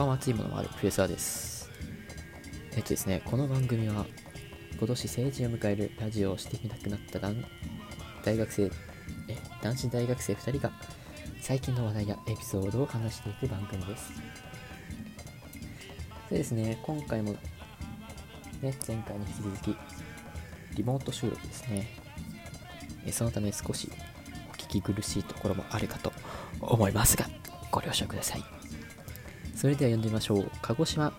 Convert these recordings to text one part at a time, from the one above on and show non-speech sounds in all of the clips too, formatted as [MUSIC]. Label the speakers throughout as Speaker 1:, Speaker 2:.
Speaker 1: えー、鉄板は熱いものもあるプレサーです。えっとですね、この番組は、今年成人を迎えるラジオをしてみたくなった男大学生、え、男子大学生2人が、最近の話題やエピソードを話していく番組です。でですね、今回も、ね、前回に引き続き、リモート収録ですね。えそのため少しお聞き苦しいところもあるかと思いますが、ご了承ください。それでは読んでみましょう。鹿児島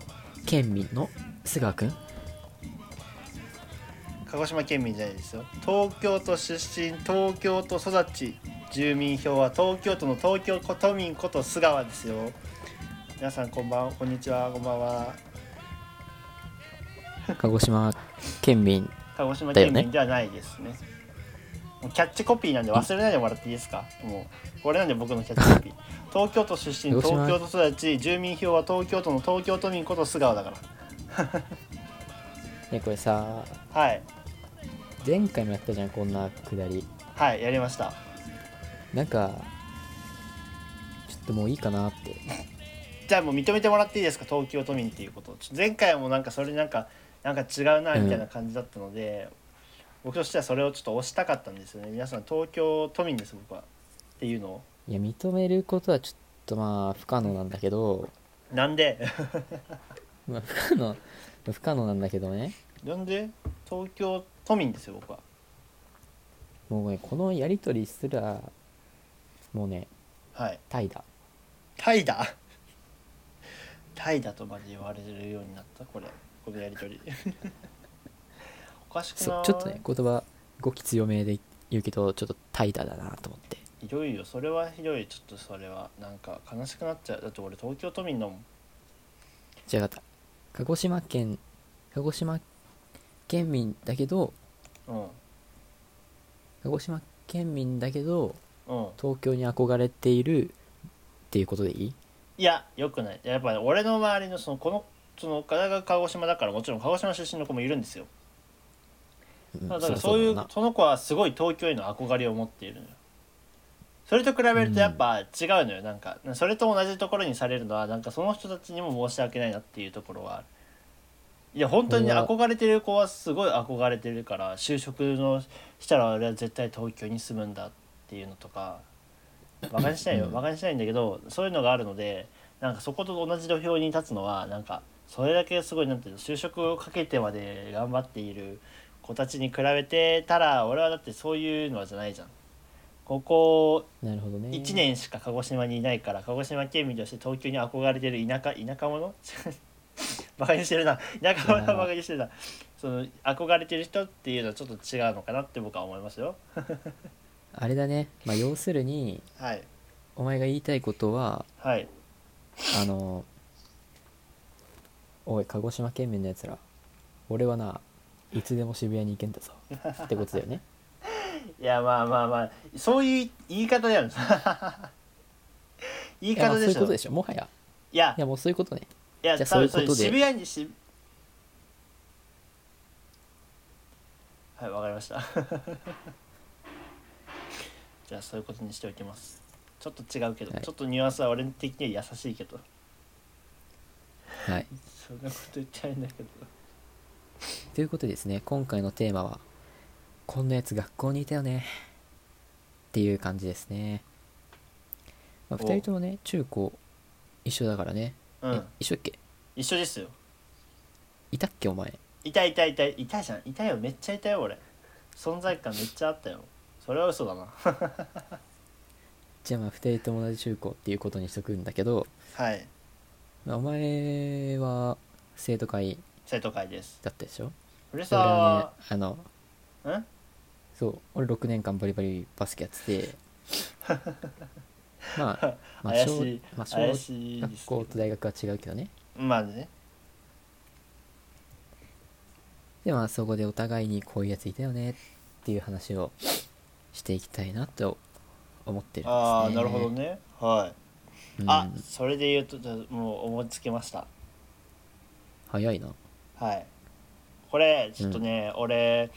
Speaker 1: 県民の須川くん。
Speaker 2: 鹿児島県民じゃないですよ東京都出身東京都育ち住民票は東京都の東京都民こと須川ですよ皆さんこんばんこんにちはこんばんは
Speaker 1: 鹿児島県民。
Speaker 2: 鹿児島県民ではないですねもうキャッチコピーなんで忘れないでもらっていいですか？もうこれなんで僕のキャッチコピー東京都出身東京都育ち住民票は東京都の東京都民こと須川だか
Speaker 1: ね、[LAUGHS] これさ、
Speaker 2: らはい。
Speaker 1: 前回もやったじゃん、こんなくだり。
Speaker 2: はいやりました。
Speaker 1: なんか、ちょっともういいかなって。[LAUGHS]
Speaker 2: じゃあもう認めてもらっていいですか？東京都民っていうこと前回もなんかそれなんかなんか違うなみたいな感じだったので、僕としてはそれをちょっと押したかったんですよね。皆さん東京都民です僕は。っていうのを
Speaker 1: いや、認めることはちょっとまあ、不可能なんだけど、
Speaker 2: なんで？[LAUGHS]
Speaker 1: まあ、不可能、不可能なんだけどね。
Speaker 2: なんで？東京都民ですよ僕は。
Speaker 1: もうね、このやりとりすら、もうね、
Speaker 2: はい。
Speaker 1: タイだ。
Speaker 2: タイだタイだとまで言われるようになった？これこのやりとり。[LAUGHS] おかしくない？
Speaker 1: ちょっとね言葉語気強めで言うけどちょっと怠惰だなと思って
Speaker 2: ひどいよ。それはひどい。ちょっとそれはなんか悲しくなっちゃう。だって俺東京都民だもん。
Speaker 1: じゃあ分かった。鹿児島県鹿児島県民だけど
Speaker 2: うん。
Speaker 1: 鹿児島県民だけど
Speaker 2: うん。
Speaker 1: 東京に憧れているっていうことでいい？
Speaker 2: いやよくない。やっぱり俺の周りのそのこのその神奈川鹿児島だからもちろん鹿児島出身の子もいるんですよ。
Speaker 1: うん。
Speaker 2: だからそういう
Speaker 1: だな。
Speaker 2: その子はすごい東京への憧れを持っているのよそれと比べるとやっぱ違うのよ。なんかそれと同じところにされるのはなんかその人たちにも申し訳ないなっていうところはある。いや本当に憧れてる子はすごい憧れてるから就職のしたら俺は絶対東京に住むんだっていうのとかバカにしないよ。
Speaker 1: うん。
Speaker 2: バカにしないんだけどそういうのがあるのでなんかそこと同じ土俵に立つのはなんかそれだけすごいなんていうの就職をかけてまで頑張っている子たちに比べてたら俺はだってそういうのじゃないじゃん。ここ
Speaker 1: なるほどね。
Speaker 2: 1年しか鹿児島にいないから鹿児島県民として東京に憧れてる田舎田舎者？[LAUGHS] バカにしてるな。田舎者はバカにしてるな。その憧れてる人っていうのはちょっと違うのかなって僕は思いますよ。[LAUGHS]
Speaker 1: あれだね。まあ要するに
Speaker 2: はい。
Speaker 1: お前が言いたいことは
Speaker 2: はい。
Speaker 1: あのおい鹿児島県民のやつら俺はないつでも渋谷に行けんだぞってことだよね
Speaker 2: いやまあまあまあそういう言い方だよ [LAUGHS] 言い方でしょ。
Speaker 1: そういうことでしょ。もはや。
Speaker 2: いや。
Speaker 1: いやもうそういうことね。
Speaker 2: いや
Speaker 1: じゃあそういうことで。
Speaker 2: 渋谷にしはいわかりました。[LAUGHS] じゃあそういうことにしておきます。ちょっと違うけど、
Speaker 1: はい。
Speaker 2: ちょっとニュアンスは俺的には優しいけど。
Speaker 1: はい。
Speaker 2: そんなこと言っちゃいんだけど。
Speaker 1: ということでですね今回のテーマは「こんなやつ学校にいたよね」っていう感じですね、まあ、
Speaker 2: お。
Speaker 1: 2人ともね中高一緒だからね、え
Speaker 2: うん。
Speaker 1: 一緒だっけ？
Speaker 2: 一緒ですよ。
Speaker 1: いたっけお前？
Speaker 2: いたいたいたい。たじゃん。いたよ。めっちゃいたよ俺。存在感めっちゃあったよ。それは嘘だな。[LAUGHS]
Speaker 1: じゃあまあ2人とも同じ中高っていうことにしとくんだけど、
Speaker 2: はい。
Speaker 1: まあ、お前は生徒会
Speaker 2: 生徒会です。
Speaker 1: だったでしょ？俺はね
Speaker 2: 澤
Speaker 1: あの
Speaker 2: ん？
Speaker 1: そう俺6年間バリバリバスケやってて。[LAUGHS] まあ、まあ、小
Speaker 2: 怪しい
Speaker 1: まあ、小
Speaker 2: 怪しいで
Speaker 1: 学
Speaker 2: す
Speaker 1: 校と大学は違うけどね。
Speaker 2: まあね。
Speaker 1: でまあそこでお互いにこういうやついたよねっていう話をしていきたいなと思ってるんですね。
Speaker 2: ああなるほどね。はい。あそれで言うとじゃあもう思いつきました。
Speaker 1: 早いな。
Speaker 2: はい。これちょっとね、俺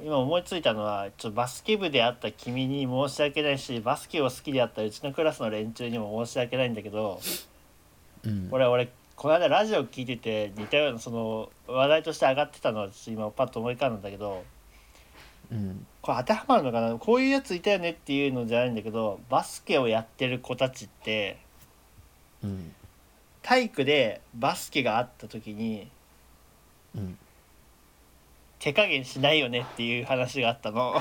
Speaker 2: 今思いついたのはちょバスケ部であった君に申し訳ないしバスケを好きであったうちのクラスの連中にも申し訳ないんだけど
Speaker 1: うん。
Speaker 2: 俺俺この間ラジオ聞いてて似たようなその話題として上がってたのはちょっと今パッと思い浮かんだんだけど
Speaker 1: うん。
Speaker 2: これ当てはまるのかな？こういうやついたよねっていうのじゃないんだけどバスケをやってる子たちって
Speaker 1: うん。
Speaker 2: 体育でバスケがあった時に
Speaker 1: うん
Speaker 2: 手加減しないよねっていう話があったの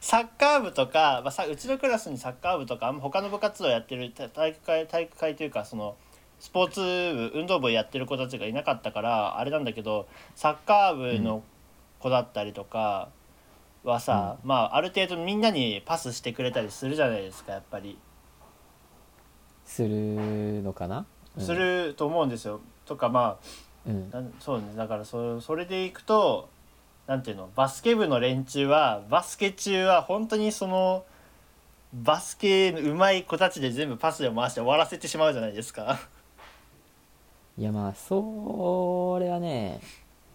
Speaker 2: サッカー部とか、まあ、さうちのクラスにサッカー部とかあんま他の部活動やってるた体育会体育会というかそのスポーツ部運動部やってる子たちがいなかったからあれなんだけどサッカー部の子だったりとかはさ、まあある程度みんなにパスしてくれたりするじゃないですかやっぱり。
Speaker 1: するのかな、うん
Speaker 2: すると思うんですよ。とかまあ
Speaker 1: うん。
Speaker 2: なんそうねだからそそれでいくとなんていうのバスケ部の連中はバスケ中は本当にそのバスケうまい子たちで全部パスで回して終わらせてしまうじゃないですか。
Speaker 1: いやまあそれはね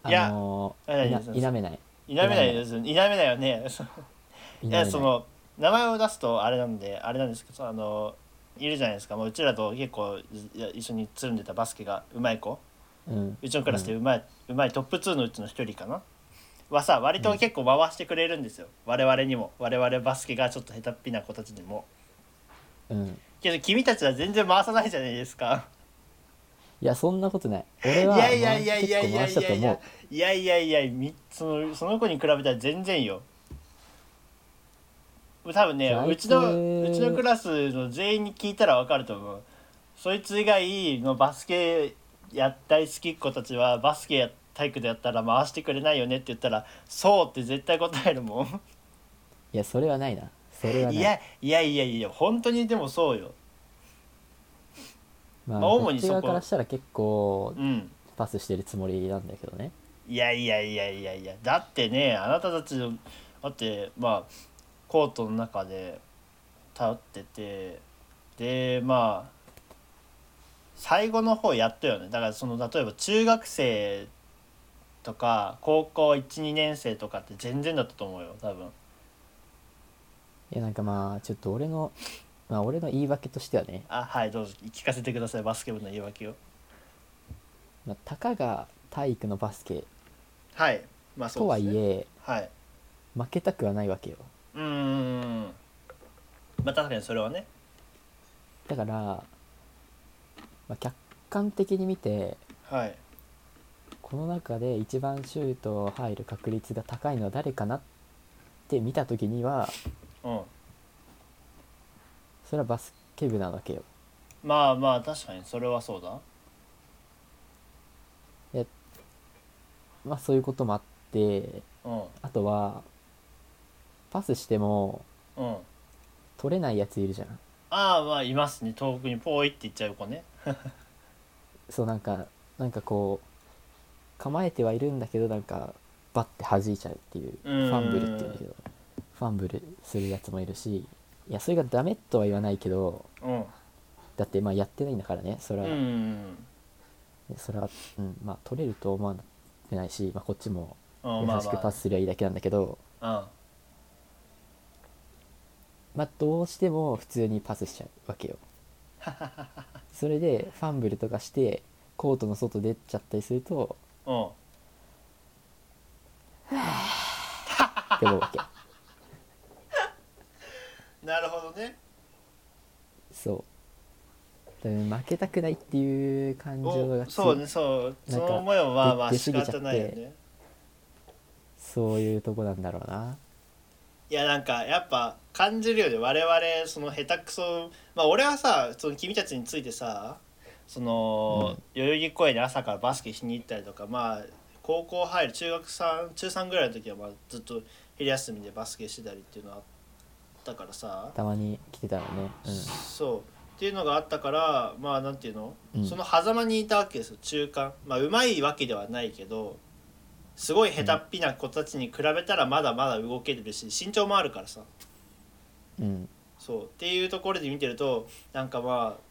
Speaker 1: あ
Speaker 2: いや
Speaker 1: の
Speaker 2: いやいや
Speaker 1: いな否めない。
Speaker 2: 否めないですよ。否めないよね。[LAUGHS] い。やその名前を出すとあれなんであれなんですけどあのいるじゃないですか。もううちらと結構いや一緒につるんでたバスケがうまい子
Speaker 1: う
Speaker 2: ちのクラスでうまい、うまいトップ2のうちの一人かな？はさ割と結構回してくれるんですよ、我々にも。我々バスケがちょっと下手っぴな子たちにも。
Speaker 1: うん。
Speaker 2: けど君たちは全然回さないじゃないですか。
Speaker 1: いやそんなことない。
Speaker 2: い
Speaker 1: 俺は
Speaker 2: やいやいやいやいやい
Speaker 1: 結構回したと
Speaker 2: やいや
Speaker 1: 思
Speaker 2: いやいやいやみそのその子に比べたら全然よ。多分ねうちのうちのクラスの全員に聞いたら分かると思う。そいつ以外のバスケや大好きっ子たちはバスケや体育でやったら回してくれないよねって言ったらそうって絶対答えるもん。
Speaker 1: ういやそれはないな。それはない。
Speaker 2: いやいやいやいや本当にでもそうよ。
Speaker 1: まあ、
Speaker 2: まあ主にそこ。
Speaker 1: からしたら結構
Speaker 2: うん。
Speaker 1: パスしてるつもりなんだけどね。
Speaker 2: いやいやいやいやいやだってねあなたたちのだってまあコートの中で立っててでまあ最後の方やったよね。だからその例えば中学生とか高校12年生とかって全然だったと思うよ多分。
Speaker 1: いやなんかまあちょっと俺のまあ俺の言い訳としてはね、
Speaker 2: あはいどうぞ。聞かせてくださいバスケ部の言い訳を。
Speaker 1: まあ、たかが体育のバスケ。
Speaker 2: はい。まあそ
Speaker 1: と
Speaker 2: うですね。
Speaker 1: はいえ
Speaker 2: はい。
Speaker 1: 負けたくはないわけよ。
Speaker 2: うーん。まあ確かにそれはね。
Speaker 1: だから、まあ、客観的に見て
Speaker 2: はい。
Speaker 1: この中で一番シュート入る確率が高いのは誰かなって見た時には
Speaker 2: うん。
Speaker 1: それはバスケ部なわけよ。
Speaker 2: まあまあ確かにそれはそうだ。
Speaker 1: まあそういうこともあって
Speaker 2: うん。
Speaker 1: あとはパスしても
Speaker 2: うん。
Speaker 1: 取れないやついるじゃん
Speaker 2: ああまあいますね。遠くにポイって言っちゃう子ね。[LAUGHS]
Speaker 1: そうなんかなんかこう構えてはいるんだけどなんかバッて弾いちゃうっていうフ
Speaker 2: うん。
Speaker 1: ァンブルっていうんだけどファンブルするやつもいるしいやそれがダメとは言わないけど
Speaker 2: うん。
Speaker 1: だってまあやってないんだからねそれは、
Speaker 2: うん。
Speaker 1: それは、うん、まあ取れると思わないし、まあ、こっちも優しくパスすりゃいいだけなんだけど、
Speaker 2: ま
Speaker 1: まあどうしても普通にパスしちゃうわけよ。[LAUGHS] それでファンブルとかしてコートの外出ちゃったりすると
Speaker 2: あうん。
Speaker 1: って思うわけ。
Speaker 2: なるほどね。
Speaker 1: そう。だから負けたくないっていう感情が
Speaker 2: そうねそう。そ
Speaker 1: なんか
Speaker 2: の思いはまあまあ
Speaker 1: 出
Speaker 2: 仕方ないよね。
Speaker 1: そういうとこなんだろうない
Speaker 2: やなんかやっぱ感じるよね。我々その下手くそ。まあ俺はさその君たちについてさその、代々木公園で朝からバスケしに行ったりとかまあ高校入る中学3中3ぐらいの時はまあずっと昼休みでバスケしてたりっていうのはあったからさ、
Speaker 1: たまに来てたらね。
Speaker 2: そう。っていうのがあったからまあなんていうの、
Speaker 1: うん。
Speaker 2: その狭間にいたわけですよ中間。まあうまいわけではないけどすごい下手っぴな子たちに比べたらまだまだ動けるし身長もあるからさ。
Speaker 1: うん。うん
Speaker 2: そう。っていうところで見てるとなんかまあ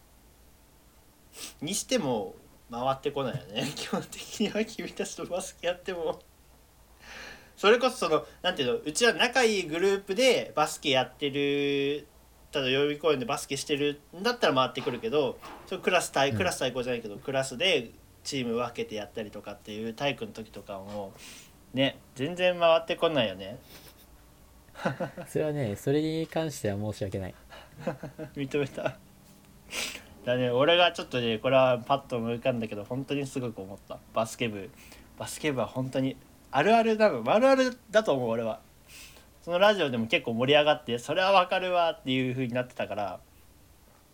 Speaker 2: にしても回ってこないよね。[LAUGHS] 基本的には君たちとバスケやっても。それこそそのなんていうのうちは仲いいグループでバスケやってるただ代々木公園でバスケしてるんだったら回ってくるけどそれクラス対
Speaker 1: うん。
Speaker 2: クラス対抗じゃないけど、クラスでチーム分けてやったりとかっていう体育の時とかもね全然回ってこないよね。[LAUGHS]
Speaker 1: それはねそれに関しては申し訳ない。[LAUGHS]
Speaker 2: 認めた。だね俺がちょっとねこれはパッと思い浮かんだけど本当にすごく思った。バスケ部。バスケ部は本当にあるあるだの。あるあるだと思う俺は。そのラジオでも結構盛り上がってそれはわかるわっていう風になってたから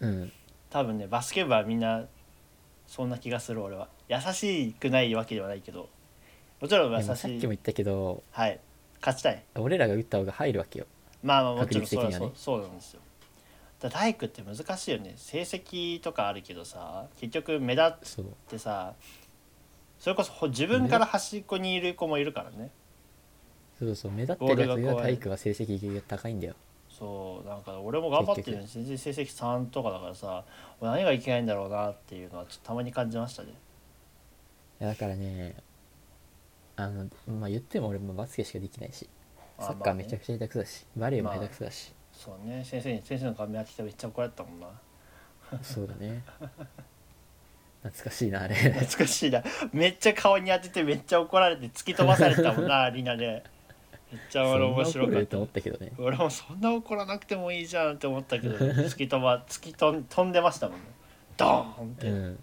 Speaker 1: うん。
Speaker 2: 多分ねバスケ部はみんなそんな気がする俺は。優しくないわけではないけど。もちろん
Speaker 1: で
Speaker 2: 優しい。
Speaker 1: もさっきも言ったけど
Speaker 2: はい。勝ちたい。
Speaker 1: 俺らが打った方が入るわけよ。
Speaker 2: まあまあもちろんそうそうそうなんですよ。だから体育って難しいよね。成績とかあるけどさ結局目立ってさそれこそほ自分から端っこにいる子もいるからね。
Speaker 1: そうそう目立ってるやつ
Speaker 2: が
Speaker 1: 体育は成績が高いんだよ
Speaker 2: そうなんか俺も頑張ってるのに全然成績3とかだからさ俺何がいけないんだろうなっていうのはちょっとたまに感じましたね。
Speaker 1: いやだからねあのまあ言っても俺もバスケしかできないし
Speaker 2: あ
Speaker 1: サッカーめちゃくちゃ下手くそだし、バレーも下手くそだし、
Speaker 2: そうね。先生に先生の顔見当ててめっちゃ怒られたもんな。
Speaker 1: そうだね。[LAUGHS] 懐かしいなあれ。
Speaker 2: 懐かしいな。めっちゃ顔に当ててめっちゃ怒られて突き飛ばされたもんなア [LAUGHS] リーナでめっちゃ俺面白かった。
Speaker 1: ね。
Speaker 2: 俺もそんな怒らなくてもいいじゃんって思ったけど突き飛ば突き飛ん飛んでましたもんね。ドーンって、
Speaker 1: うん。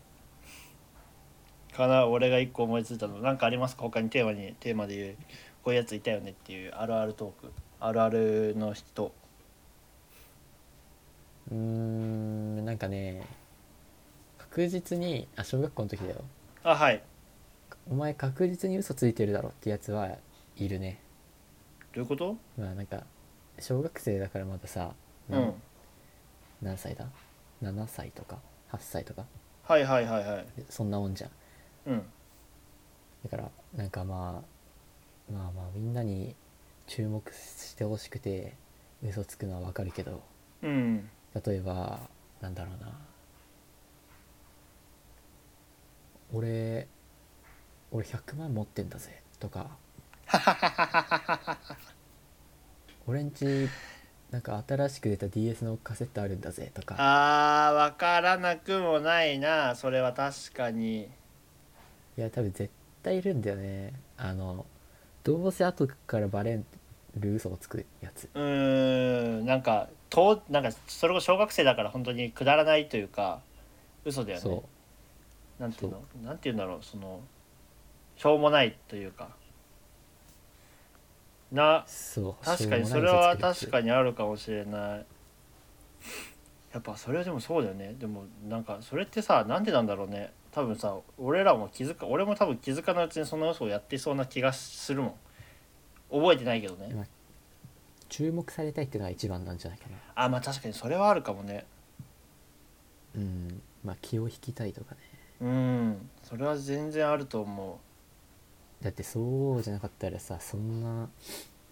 Speaker 2: かな俺が一個思いついたの。なんかあります？か他にテーマにテーマで言うこういうやついたよねっていうあるあるトーク。あるあるの人。
Speaker 1: うーんなんかね確実にあ小学校の時だよ。
Speaker 2: あはい。
Speaker 1: お前確実に嘘ついてるだろってやつはいるね
Speaker 2: どういうこと？
Speaker 1: まあなんか小学生だからまださ、
Speaker 2: うん。
Speaker 1: 何歳だ？7歳とか8歳とか。
Speaker 2: はいはいはいはい。
Speaker 1: そんなもんじゃん。
Speaker 2: うん。
Speaker 1: だからなんかまあまあまあみんなに注目してほしくて嘘つくのはわかるけど。
Speaker 2: うん。
Speaker 1: 例えばなんだろうな。俺俺100万持ってんだぜとか [LAUGHS] 俺んちなんか新しく出た DS のカセットあるんだぜとか。
Speaker 2: あー分からなくもないな。それは確かに。
Speaker 1: いや多分絶対いるんだよね。あのどうせ後からバレる嘘をつくやつ。
Speaker 2: うーん。なんかとなんかそれこそ小学生だから本当にくだらないというか嘘だよね。
Speaker 1: そう。
Speaker 2: なんていうの？なんていうんだろう？そのしょうもないというかな。
Speaker 1: そう。
Speaker 2: 確かにそうれは確かにあるかもしれない。やっぱそれはでもそうだよね。でもなんかそれってさなんでなんだろうね。多分さ俺らも気づか俺も多分気づかないうちにその嘘をやってそうな気がするもん。覚えてないけどね。
Speaker 1: まあ注目されたいっていうのが一番なんじゃないかな。
Speaker 2: あまあ確かにそれはあるかもね。
Speaker 1: うん。まあ気を引きたいとかね。
Speaker 2: うん。それは全然あると思
Speaker 1: だってそうじゃなかったらさそんな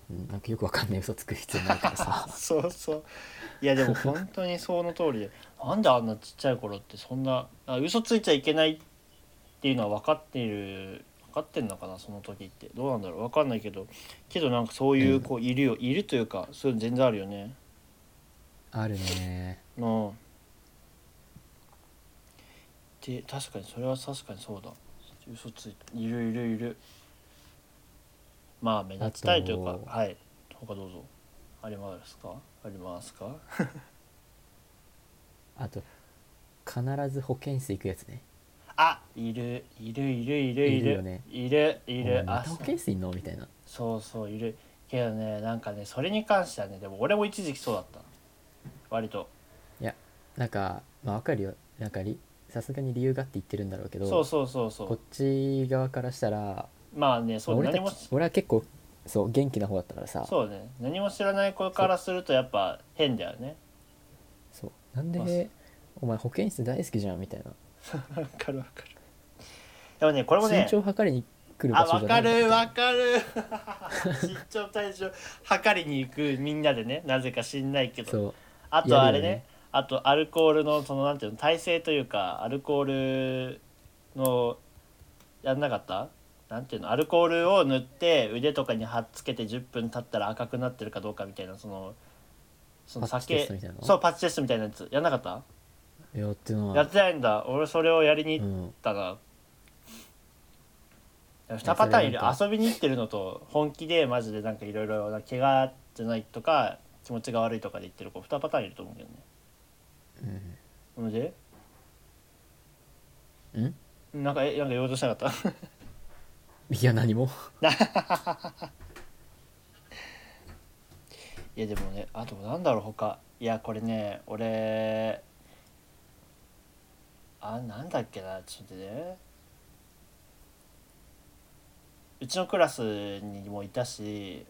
Speaker 1: うんなんかよくわかんない嘘つく必要ないから
Speaker 2: う
Speaker 1: さ。[LAUGHS]
Speaker 2: そうそう。いやでも [LAUGHS] 本当にその通り。でなんであんなちっちゃい頃ってそんなあ嘘ついちゃいけないっていうのは分かっている分かってんのかなその時って。どうなんだろう。分かんないけど。けどなんかそういうこういるよ、いるというかそういうの全然あるよね。
Speaker 1: あるね。
Speaker 2: ので確かにそれは確かにそうだ。嘘ついているいるいるまあ目立ちたいというかはい。他どうぞ。ありますか？ありますか？[LAUGHS]
Speaker 1: あと必ず保健室行くやつね。
Speaker 2: あいる。いるいるいるいる。
Speaker 1: いるよね。
Speaker 2: いるいる。あ
Speaker 1: 保健室いんの？みたいな。
Speaker 2: そうそういる。けどねなんかねそれに関してはねでも俺も一時期そうだった割と。
Speaker 1: なんかまあわかるよ。なんかりさすがに理由があって言ってるんだろうけど
Speaker 2: そうそうそうそ
Speaker 1: こっ
Speaker 2: う
Speaker 1: ち側からしたら
Speaker 2: まあねそう
Speaker 1: 俺た
Speaker 2: 何も
Speaker 1: ち俺は結構そう元気な方だったからさ。
Speaker 2: そうね。何も知らない子からするとやっぱ変だよね。
Speaker 1: そう。なん
Speaker 2: まあ
Speaker 1: でお前保健室大好きじゃんみたいな。
Speaker 2: わかるわかる。でもねこれもね
Speaker 1: 身長測りに来る
Speaker 2: あわか
Speaker 1: 場所じゃない
Speaker 2: るわかる。身長体重測りに行くみんなでねなぜか知んないけど。
Speaker 1: そう。
Speaker 2: あとあれね
Speaker 1: ね。
Speaker 2: あとアルコールのそのなんていうの耐性というかアルコールのやんなかった？なんていうのアルコールを塗って腕とかに貼っつけて10分経ったら赤くなってるかどうかみたいなそのその酒そうパッチテストみたいなやつ。やんなかった？
Speaker 1: やってない。
Speaker 2: やってないんだ。俺それをやりに行っ
Speaker 1: うん。
Speaker 2: たな、2パターンいる。遊びに行ってるのと本気でマジでなんかいろいろ怪我じゃないとか気持ちが悪いとかで言ってる子2パターンいると思うけどね。
Speaker 1: うん。
Speaker 2: ほんで
Speaker 1: ん？
Speaker 2: なんかえなんか言おうとしなかった？
Speaker 1: いや何も。
Speaker 2: いやでもねあとなんだろう他。いやこれね俺あなんだっけなちょっとね。うちのクラスにもいたし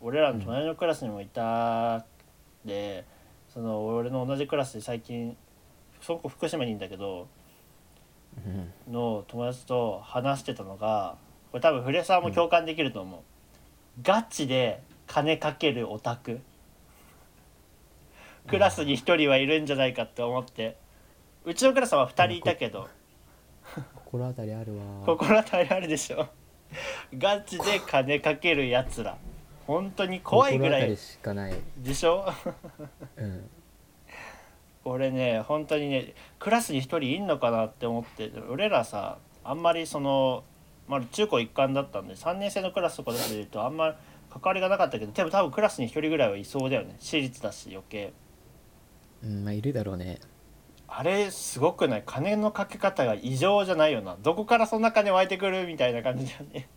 Speaker 2: 俺らの隣のクラスにもいたで、その俺の同じクラスで最近その子福島にいるんだけど
Speaker 1: うん。
Speaker 2: の友達と話してたのがこれ多分フレサーも共感できると思う、ガチで金かけるオタク。クラスに1人はいるんじゃないかって思って。うちのクラスは2人いたけど。
Speaker 1: 心当たりあるわ。
Speaker 2: 心当たりあるでしょ。ガチで金かけるやつら。本当に怖いぐらい
Speaker 1: しかない。
Speaker 2: でしょ。
Speaker 1: うん。
Speaker 2: 俺ね本当にねクラスに1人いんのかなって思って。俺らさあんまりその、まあ、中高一貫だったんで3年生のクラスとかで言うとあんま関わりがなかったけどでも多分クラスに1人ぐらいはいそうだよね。私立だし余計。
Speaker 1: うんまあいるだろうね。
Speaker 2: あれすごくない？金のかけ方が異常じゃないよな。どこからそんな金湧いてくるみたいな感じだよね。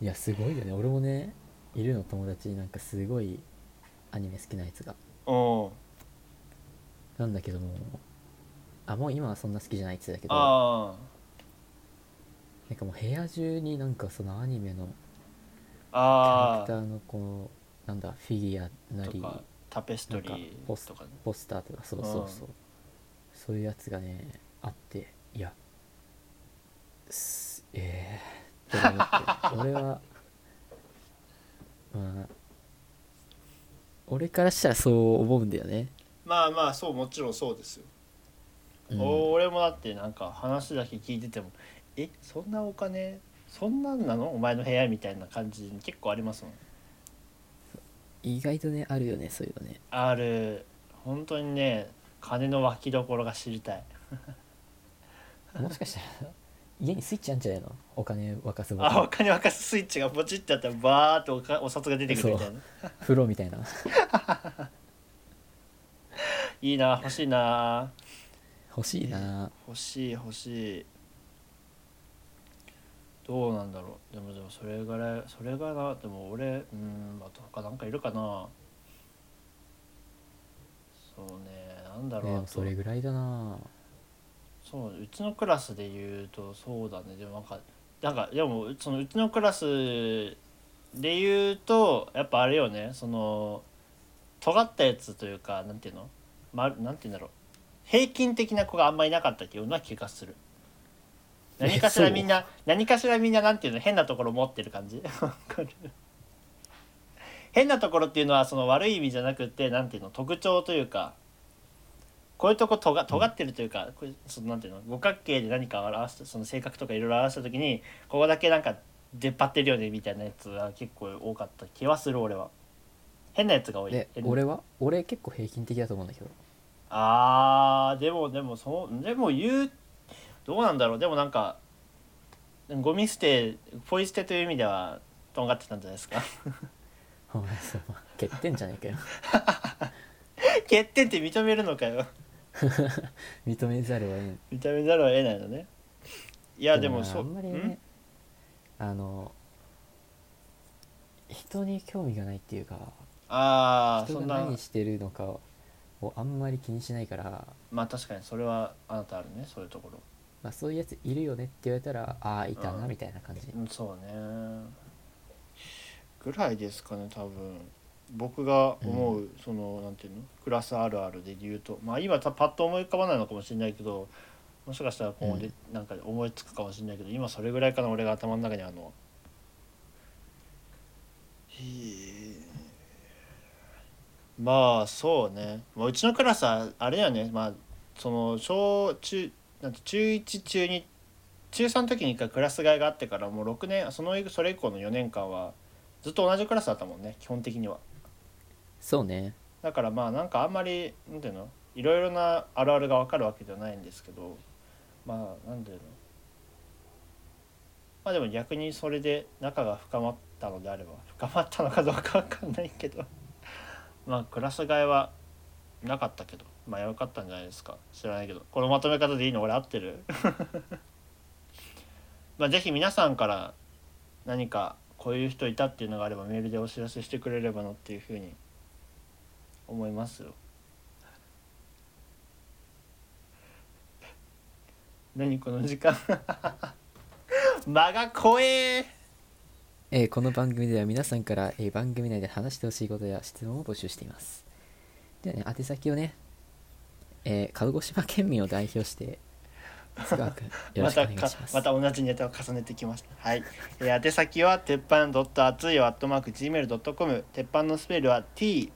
Speaker 1: いやすごいよね。俺もねいるの友達になんかすごいアニメ好きなやつが。
Speaker 2: うん。
Speaker 1: なんだけどもあもう今はそんな好きじゃないって言ってたけど
Speaker 2: あ
Speaker 1: なんかもう部屋中になんかそのアニメのキャラクターのこのなんだフィギュアなり
Speaker 2: タペストリ
Speaker 1: なんかポス
Speaker 2: ーとかね
Speaker 1: ポスターとかそうそうそう。そういうやつがねあっていやすええー、って思って俺は [LAUGHS] まあ俺からしたらそう思うんだよね、
Speaker 2: まあまあそうもちろんそうですよ。
Speaker 1: うん。
Speaker 2: 俺もだってなんか話だけ聞いてても「えそんなお金そんなんなの？お前の部屋」みたいな感じ結構ありますもん
Speaker 1: 意外とねあるよねそういうのね。
Speaker 2: ある。本当にね金の湧きどころが知りたい。[LAUGHS]
Speaker 1: もしかしたら家にスイッチあるんじゃないの？お金沸かすボ
Speaker 2: あお金沸かすスイッチがポチってやったらバーっておかお札が出てくるみたいな。
Speaker 1: 風呂みたいな。[LAUGHS] い
Speaker 2: いな欲しいな。
Speaker 1: 欲しいな。
Speaker 2: 欲しい欲しいどうなんだろう。でもでもそれぐらいそれがなでも俺うんあと他なんかいるかな。そうねなんだろう、あと。
Speaker 1: でもそれぐらいだな。
Speaker 2: そううちのクラスで言うとそうだね。でもなんかなんかでもそのうちのクラスで言うとやっぱあれよね。その尖ったやつというかなんていうの、ま、なんていうんだろう。平均的な子があんまいなかったっていうような気がする。
Speaker 1: え
Speaker 2: 何かしらみんな何かしらみんななんていうの変なところ持ってる感じ？[LAUGHS] 変なところっていうのはその悪い意味じゃなくてなんていうの特徴というかこういうとこ尖尖ってるというか、これそのなんていうの五角形で何かを表してその性格とかいろいろ表した時にここだけなんか出っ張ってるよねみたいなやつが結構多かった気はする俺は。変なやつが多い。
Speaker 1: 俺は？俺結構平均的だと思うんだけど。
Speaker 2: あーでもでもそうでも言うどうなんだろう。でもなんかゴミ捨てポイ捨てという意味ではとんがってたんじゃないですか。
Speaker 1: お前そう欠点じゃねえかよ。[LAUGHS]
Speaker 2: 欠点って認めるのかよ。[LAUGHS]
Speaker 1: 認めざるを得ん
Speaker 2: 認めざるを得ないのね。いやでもそう
Speaker 1: あんまりねあの人に興味がないっていうか人が
Speaker 2: ああそんな。
Speaker 1: 何してるのかをあんまり気にしないから、
Speaker 2: まあ確かにそれはあなたあるねそういうところ
Speaker 1: まあ、そういうやついるよねって言われたらああいた
Speaker 2: う
Speaker 1: なん。みたいな感じ、
Speaker 2: うんそうね。ぐらいですかね多分。僕が思う、そのなんていうの？クラスあるあるで言うと。まあ今たパッと思い浮かばないのかもしれないけどもしかしたら今後で、なんか思いつくかもしれないけど今それぐらいかな俺が頭の中にあるのまあそうね、まあ、うちのクラスはあれだよね。まあその小中なんて中1中2中3の時に一回クラス替えがあってからもう6年そのそれ以降の4年間はずっと同じクラスだったもんね基本的には。
Speaker 1: そうね。
Speaker 2: だからまあなんかあんまりなんていうのいろいろなあるあるが分かるわけではないんですけどまあなんていうの。まあでも逆にそれで仲が深まったのであれば深まったのかどうか分かんないけど。まあクラス替えはなかったけどまあよかったんじゃないですか。知らないけど。このまとめ方でいいの？俺合ってる？[LAUGHS] まあぜひ皆さんから何かこういう人いたっていうのがあればメールでお知らせしてくれればなっていうふうに思いますよ。[LAUGHS] 何この時間？[LAUGHS] 間が怖え。
Speaker 1: えーこの番組では皆さんから、えー番組内で話してほしいことや質問を募集しています。ではね宛先をね、えー鹿児島県民を代表して津川君 [LAUGHS] よろしくお願いします。
Speaker 2: かまた同じネタを重ねてきました。はい、えー宛先は鉄板ドット熱いよアットマーク Gmail.com 鉄板のスペルは TEPPAN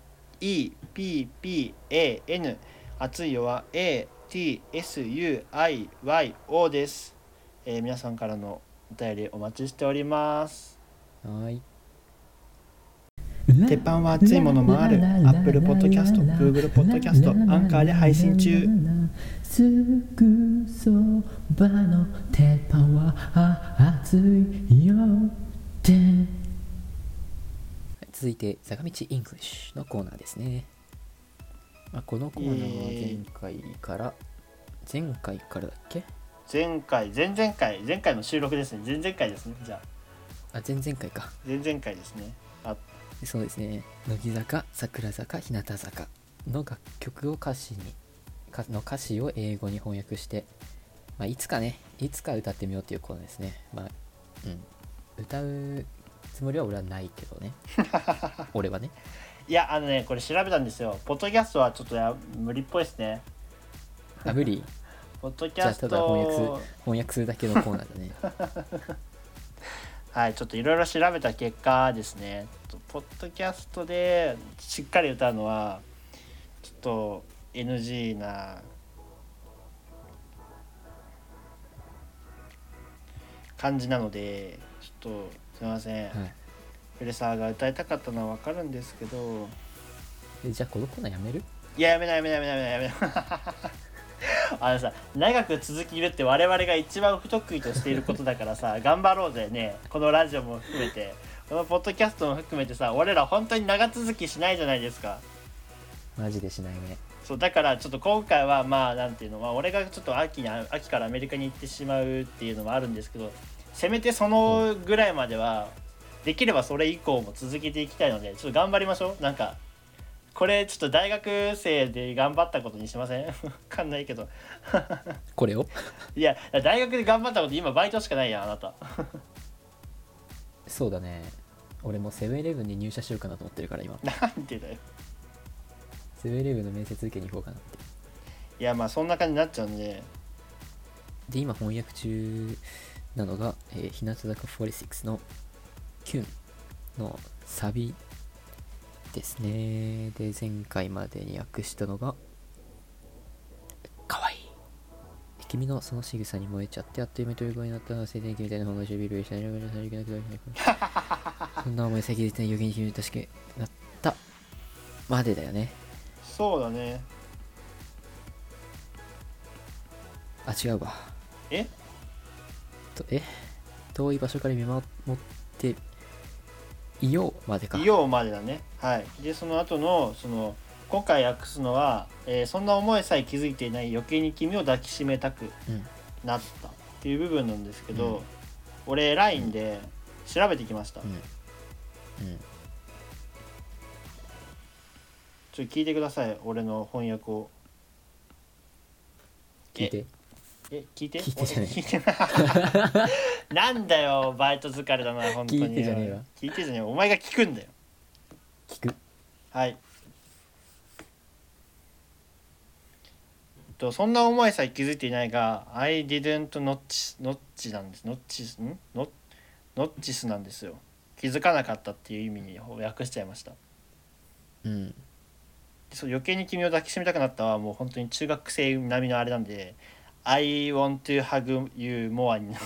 Speaker 2: 熱いよは ATSUIYO です、えー皆さんからのお便りお待ちしております。
Speaker 1: はーい
Speaker 2: 鉄板は熱いものもある。Apple Podcast、Google Podcast、アンカーで配信中。
Speaker 3: すぐそばの鉄板は熱いよって
Speaker 1: 続いて坂道イングリッシュのコーナーですね、まあ、このコーナーは前回から前回からだっけ
Speaker 2: 前回前々回前回の収録ですね。前々回ですね。じゃあ
Speaker 1: あ前々回か
Speaker 2: 前々回ですね。あ
Speaker 1: そうですね。乃木坂桜坂日向坂の楽曲を歌詞にかの歌詞を英語に翻訳して、まあ、いつかねいつか歌ってみようっていうコーナーですね。まあうん。歌うつもりは俺はないけどね。[LAUGHS] 俺はね。
Speaker 2: いやあのねこれ調べたんですよ。ポッドキャストはちょっとや無理っぽいですね。
Speaker 1: あ無理？[LAUGHS]
Speaker 2: ポッドキ
Speaker 1: じゃあ
Speaker 2: ャス
Speaker 1: ただ翻訳する
Speaker 2: ト
Speaker 1: 翻訳するだけのコーナーだね。[LAUGHS]
Speaker 2: はいちょっといろいろ調べた結果ですねポッドキャストでしっかり歌うのはちょっと NG な感じなのでちょっとすいません、
Speaker 1: はい。
Speaker 2: フレサーが歌いたかったのは分かるんですけど。
Speaker 1: えじゃあこのコーナーやめる？
Speaker 2: いややめないやめないやめないやめないやめない。[LAUGHS] あのさ長く続けるって我々が一番不得意としていることだからさ頑張ろうぜね。このラジオも含めてこのポッドキャストも含めてさ俺ら本当に長続きしないじゃないですか。
Speaker 1: マジでしないね。
Speaker 2: そうだからちょっと今回はまあなんていうの、まあ、俺がちょっと秋に秋からアメリカに行ってしまうっていうのもあるんですけどせめてそのぐらいまではできればそれ以降も続けていきたいのでちょっと頑張りましょう。なんかこれちょっと大学生で頑張ったことにしません？[LAUGHS] わかんないけど。[LAUGHS]
Speaker 1: これを？
Speaker 2: いや大学で頑張ったこと今バイトしかないやんあなた。[LAUGHS]
Speaker 1: そうだね俺もセブンイレブンに入社しようかなと思ってるから今。
Speaker 2: なんでだよ。
Speaker 1: セブンイレブンの面接受けに行こうかなって。
Speaker 2: いやまあそんな感じになっちゃうんで。
Speaker 1: で今翻訳中なのが、えー日向坂46のキュンのサビですね。で前回までに訳したのがかわい。い君のその仕草に燃えちゃってあっという間に虜になった静電気みたいな方がしょびるしたらなさりげなくなるそんな思い先で余計に君に確かなった。までだよね。
Speaker 2: そうだね。
Speaker 1: あ違うわ。
Speaker 2: え？
Speaker 1: とえ？遠い場所から見守っていようまでか。
Speaker 2: いようまでだね。はい。でその後のその今回訳すのは、えーそんな思いさえ気づいていない余計に君を抱きしめたく
Speaker 1: うん。
Speaker 2: なったっていう部分なんですけど、
Speaker 1: うん。
Speaker 2: 俺 LINE で調べてきました、
Speaker 1: うんうん
Speaker 2: ちょっと聞いてください俺の翻訳を。
Speaker 1: 聞いて。
Speaker 2: え聞いて？
Speaker 1: 聞いてじゃねえ
Speaker 2: 聞いてない。[LAUGHS] なんだよバイト疲れだな本当に。
Speaker 1: 聞いてじゃねえわ。
Speaker 2: 聞いてじゃねえわ。お前が聞くんだよ。
Speaker 1: 聞く。
Speaker 2: はい。とそんな思いさえ気づいていないが「I didn't notch」ノッチなんです。ノッチスん？ノノッチスなんですよ気づかなかったっていう意味に訳しちゃいました。
Speaker 1: うん。
Speaker 2: そう余計に君を抱きしめたくなったはもう本当に中学生並みのあれなんで「I want to hug you more」に [LAUGHS]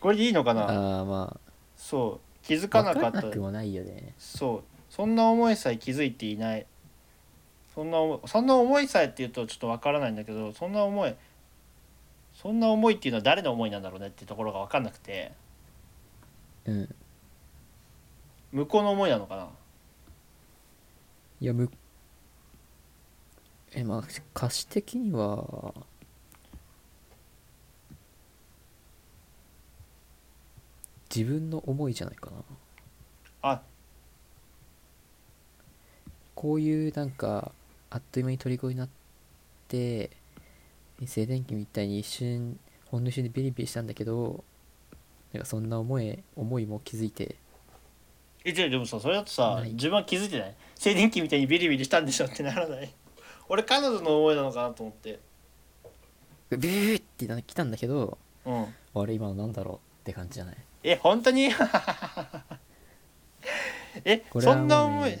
Speaker 2: これでいいのかな？
Speaker 1: ああま
Speaker 2: そう。気づ
Speaker 1: あ
Speaker 2: かなかった。
Speaker 1: 分かんなくもないよね。
Speaker 2: そう。そんな思いさえ気づいていない。そんな思いそんな思いさえっていうとちょっとわからないんだけどそんな思いそんな思いっていうのは誰の思いなんだろうねっていうところが分かんなくて
Speaker 1: うん。
Speaker 2: 向こうの思いなのかな？い
Speaker 1: やむえまあ歌詞的には自分の思いじゃないかな。
Speaker 2: あ。
Speaker 1: こういうなんかあっという間に虜になって静電気みたいに一瞬ほんの一瞬でビリビリしたんだけどなんかそんな思い思いも気づいて。
Speaker 2: えじゃあでもさそれだとさ
Speaker 1: ない。
Speaker 2: 自分は気づいてない？静電気みたいにビリビリしたんでしょってならない？[LAUGHS] 俺彼女の思いなのかなと思って。
Speaker 1: ビビビビってな来たんだけど
Speaker 2: うん。
Speaker 1: あれ今のなんだろうって感じじゃない？
Speaker 2: え本当に？[LAUGHS] え
Speaker 1: これはもうね
Speaker 2: そんな思い？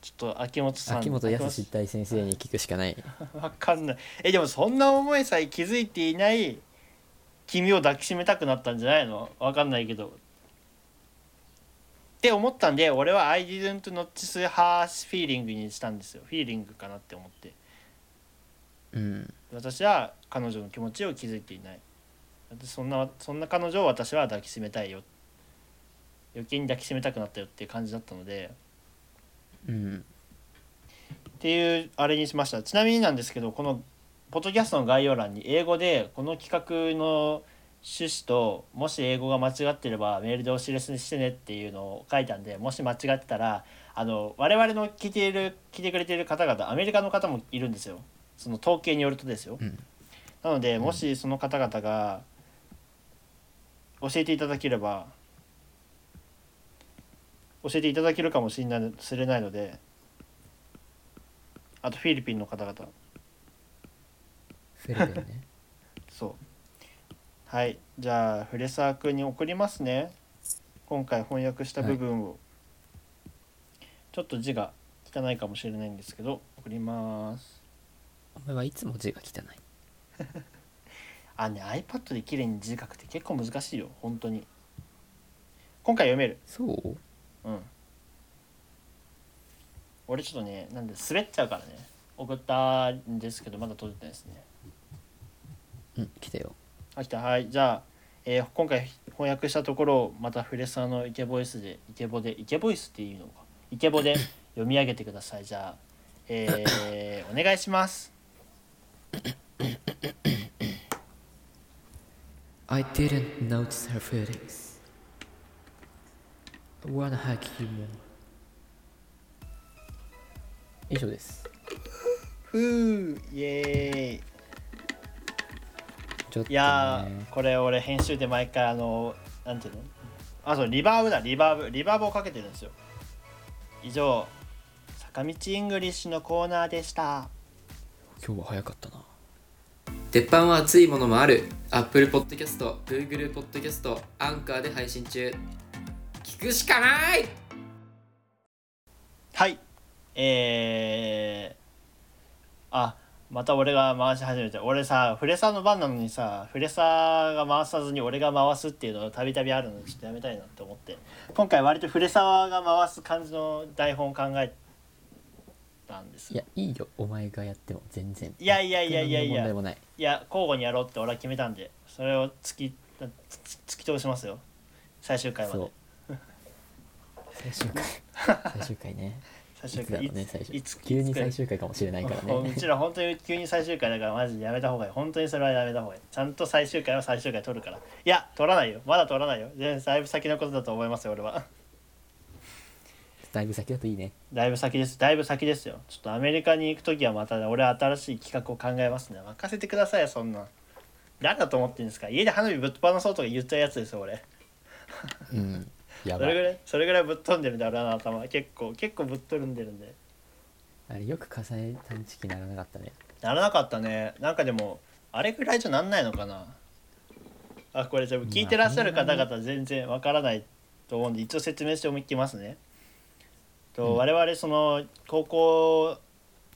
Speaker 2: ちょっと秋元さん
Speaker 1: 秋元康。大先生に聞くしかない。[LAUGHS]
Speaker 2: わかんない。えでもそんな思いさえ気づいていない君を抱きしめたくなったんじゃないの？わかんないけど。って思ったんで俺は I didn't notice her feeling にしたんですよ。フィーリングかなって思って。
Speaker 1: うん。
Speaker 2: 私は彼女の気持ちを気づいていない。私そんなそんな彼女を私は抱きしめたいよ。余計に抱きしめたくなったよっていう感じだったので。
Speaker 1: うん。
Speaker 2: っていうあれにしました。ちなみになんですけどこのポッドキャストの概要欄に英語でこの企画の趣旨ともし英語が間違ってればメールでお知らせしてねっていうのを書いたんでもし間違ってたらあの我々の聞いている聞いてくれている方々アメリカの方もいるんですよ。その統計によるとですよ。
Speaker 1: うん。
Speaker 2: なのでもしその方々が教えていただければ教えていただけるかもしれないしれないのであとフィリピンの方々
Speaker 1: フィリピンね。[LAUGHS]
Speaker 2: そう。はい。じゃあフレサー君に送りますね。今回翻訳した部分を、ちょっと字が汚いかもしれないんですけど送ります。
Speaker 1: お前はいつも字が汚い。[LAUGHS]
Speaker 2: あね iPad で綺麗に字書くって結構難しいよ。本当に。今回読める。
Speaker 1: そう？
Speaker 2: うん。俺ちょっとねなんで滑っちゃうからね。送ったんですけどまだ届いてないですね
Speaker 1: うん来たよ
Speaker 2: あ来たはいじゃあ、えー今回翻訳したところをまたフレサーのイケボイスでイケボでイケボイスっていうのかイケボで読み上げてくださいじゃあえー、お願いします
Speaker 1: I didn't notice her feelings. I wanna hug you more. 以上です。
Speaker 2: ふうイエーイ
Speaker 1: ちょっと、ね、
Speaker 2: いやーこれ俺編集で毎回あのなんていうの？あそうリバーブだリバーブ。リバーブをかけてるんですよ。以上坂道イングリッシュのコーナーでした。
Speaker 1: 今日は早かったな。
Speaker 4: 鉄板は熱いものもある。Apple Podcast、Google Podcast、アンカーで配信中。聞くしかない！
Speaker 2: はい。えー、あまた俺が回し始めて俺さフレサーの番なのにさフレサーが回さずに俺が回すっていうのがたびたびあるのでちょっとやめたいなって思って今回割とフレサーが回す感じの台本を考えたんです
Speaker 1: いや、いいよ、お前がやっても全然。
Speaker 2: いやいやいやいやいや
Speaker 1: い。
Speaker 2: いや交互にやろうって俺は決めたんでそれを突きつ突き通しますよ最終回ま
Speaker 1: そ
Speaker 2: で
Speaker 1: う。[LAUGHS] 最終回。最終回ね。
Speaker 2: 最終
Speaker 1: いつね、
Speaker 2: いつ
Speaker 1: 最終
Speaker 2: いつ
Speaker 1: 急に最終回かもしれないから
Speaker 2: もう。ちら本当に急に最終回だからマジでやめた方がいい。本当にそれはやめた方がいい。ちゃんと最終回は最終回取るから。いや取らないよ。まだ取らないよ。全然だいぶ先のことだと思いますよ俺は。
Speaker 1: だいぶ先だといいね。
Speaker 2: だいぶ先です。だいぶ先ですよ。ちょっとアメリカに行く時はまた俺は新しい企画を考えますね。任せてくださいよそんな。誰だと思ってるんですか。家で花火ぶっ放そうとか言っちゃうやつですよ俺。
Speaker 1: うん。や
Speaker 2: そ。れぐらいそれぐらいぶっ飛んでるんで俺の頭。結構結構ぶっ飛んでるんで。
Speaker 1: あれ、よく重ね探知機ならなかったね。
Speaker 2: ならなかったね。なんかでもあれぐらいじゃなんないのかな。あこれ聞いてらっしゃる方々全然わからないと思うんで一応説明しておきますね。と、
Speaker 1: うん。
Speaker 2: 我々その高校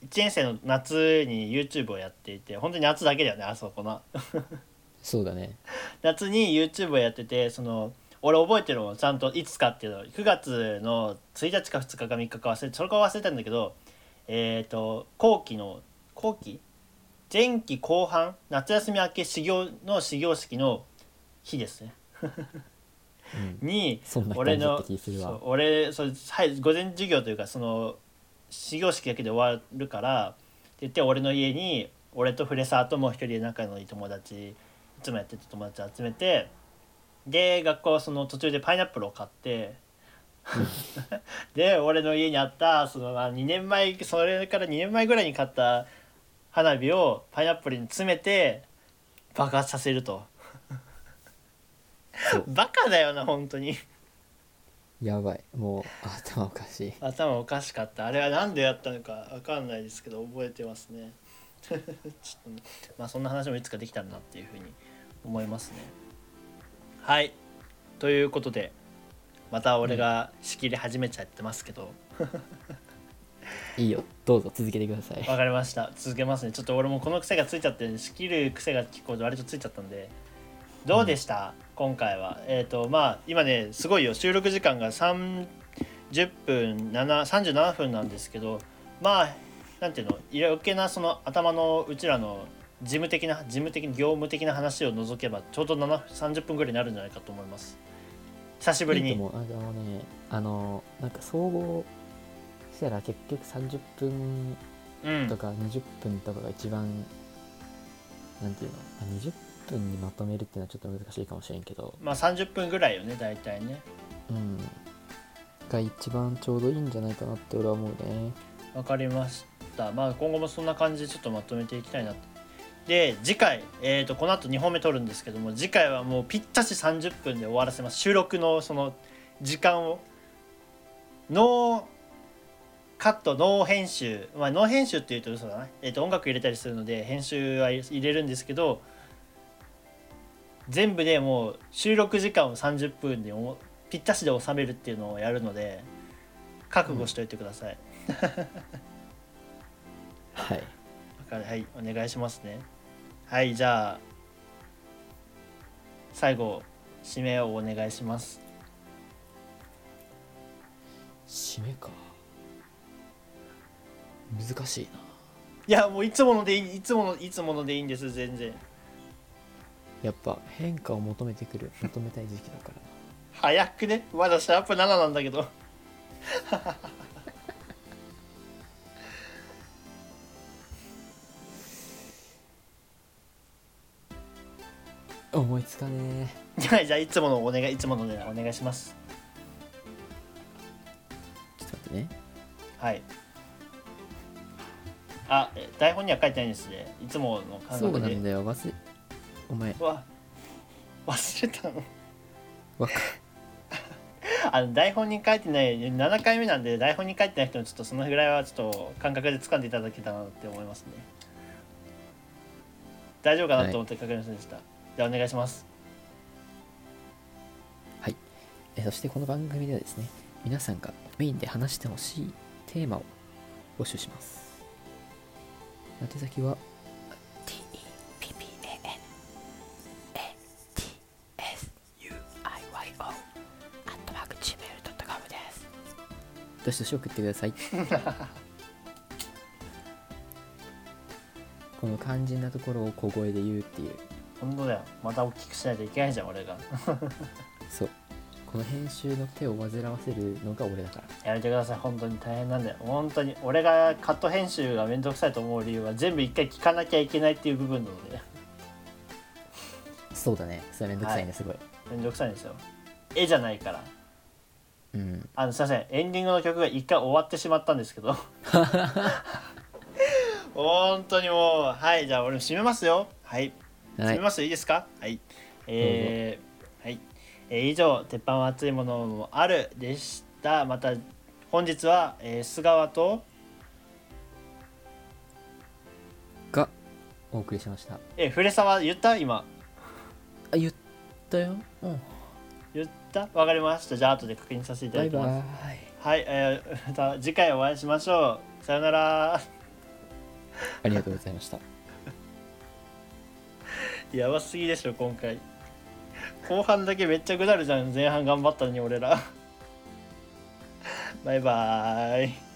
Speaker 2: 1年生の夏に YouTube をやっていて本当に夏だけだよねあそこの。[LAUGHS]
Speaker 1: そうだね。
Speaker 2: 夏に YouTube をやっててその俺覚えてるのちゃんといつかっていうの。9月の1日か2日か3日か忘れそれか忘れたんだけどえっ、と後期の後期？前期後半？夏休み明け始業の始業式の日ですね。
Speaker 1: うん。
Speaker 2: に俺の俺それはい午前授業というかその始業式だけで終わるからって言って俺の家に俺とフレサーともう一人で仲のいい友達いつもやってた友達集めてで学校はその途中でパイナップルを買ってで俺の家にあったそのまあ2年前それから2年前ぐらいに買った花火をパイナップルに詰めて爆発させると。[LAUGHS] バカだよな本当に。
Speaker 1: やばい。もう頭おかしい。
Speaker 2: 頭おかしかった。あれは何でやったのかわかんないですけど覚えてますね。[LAUGHS] ちょっとね。まあそんな話もいつかできたらなっていうふうに思いますねはい。ということでまた俺が仕切り始めちゃってますけど。
Speaker 1: いいよ。どうぞ続けてください。
Speaker 2: わかりました。続けますね。ちょっと俺もこの癖がついちゃって仕切る癖が結構割とついちゃったんで。どうでした、今回は。えっ、とまあ今ねすごいよ。収録時間が30分7 37分なんですけどまあなんていうの？余計なその頭のうちらの事務的な事務的業務的な話を除けばちょうど7 30分ぐらいになるんじゃないかと思います。久しぶりに。
Speaker 1: いいと思う。あのねあのなんか総合したら結局30分
Speaker 2: うん。
Speaker 1: とか20分とかが一番、なんていうの？あ20分にまとめるっていうのはちょっと難しいかもしれんけど。
Speaker 2: まあ30分ぐらいよね大体ね。
Speaker 1: うん。が一番ちょうどいいんじゃないかなって俺は思うね。
Speaker 2: わかりました。まあ今後もそんな感じでちょっとまとめていきたいなとで次回、えー、とこの後2本目撮るんですけども次回はもうぴったし30分で終わらせます。収録のその時間をノーカットノー編集。まあノー編集っていうと嘘だな、えー、と音楽入れたりするので編集は入れるんですけど全部でもう収録時間を30分でぴったしで収めるっていうのをやるので覚悟しておいてください、
Speaker 1: はい。
Speaker 2: かるはいお願いしますね。はいじゃあ最後締めをお願いします。
Speaker 1: 締めか。難しいな。い
Speaker 2: やもういつものでいいいつものいつものでいいんです全然。
Speaker 1: やっぱ変化を求めてくる求めたい時期だからな。
Speaker 2: 早くね。まだシャープ7なんだけど [LAUGHS]
Speaker 1: 思いつかね
Speaker 2: はい [LAUGHS] じゃあいつものお願いいつものでお願いします。
Speaker 1: えちょっと待ってね。
Speaker 2: はい。あえ台本には書いてないんですね。いつもの感
Speaker 1: そうな
Speaker 2: 覚で
Speaker 1: んだよ。忘れお前。
Speaker 2: うわ。忘れたの。
Speaker 1: わか。[LAUGHS]
Speaker 2: あの台本に書いてない7回目なんで台本に書いてない人もちょっとそのぐらいはちょっと感覚で掴んでいただけたらなって思いますね。大丈夫かなと思って書きませんでした、じゃあお願いします。
Speaker 1: えそしてこの番組ではですね皆さんがメインで話してほしいテーマを募集します。宛先は
Speaker 3: teppanwatsuimo.gmail.com です。
Speaker 1: どしどし送ってください。[LAUGHS] この肝心なところを小声で言うっていう
Speaker 2: 本当だよ。また大きくしないといけないじゃん俺が。
Speaker 1: そう。この編集の手を煩わせるのが俺だから。
Speaker 2: やめてください本当に大変なんだよ。本当に俺がカット編集がめんどくさいと思う理由は全部一回聞かなきゃいけないっていう部分なので。
Speaker 1: そうだね。それめんどくさいね、
Speaker 2: はい。
Speaker 1: すごい。
Speaker 2: めんどくさいんですよ。絵じゃないから。
Speaker 1: うん。
Speaker 2: あのすいません。エンディングの曲が一回終わってしまったんですけど。[LAUGHS] 本当にもう。はいじゃあ俺も締めますよ。はい
Speaker 1: はい。
Speaker 2: 締めますいいですか？はい。えー、はい、えー以上「鉄板は熱いものもある」でした。また本日は、えー、菅川と
Speaker 1: がお送りしました。
Speaker 2: えー、古沢言った？今。
Speaker 1: あ言ったよ。うん。
Speaker 2: 言った？わかりました。じゃあ後で確認させていただきます。
Speaker 1: バイ。
Speaker 2: はい、えー、また次回お会いしましょう。さよなら。
Speaker 1: ありがとうございました
Speaker 2: やばすぎでしょ今回。後半だけめっちゃぐだるじゃん前半頑張ったのに俺ら。バイバーイ。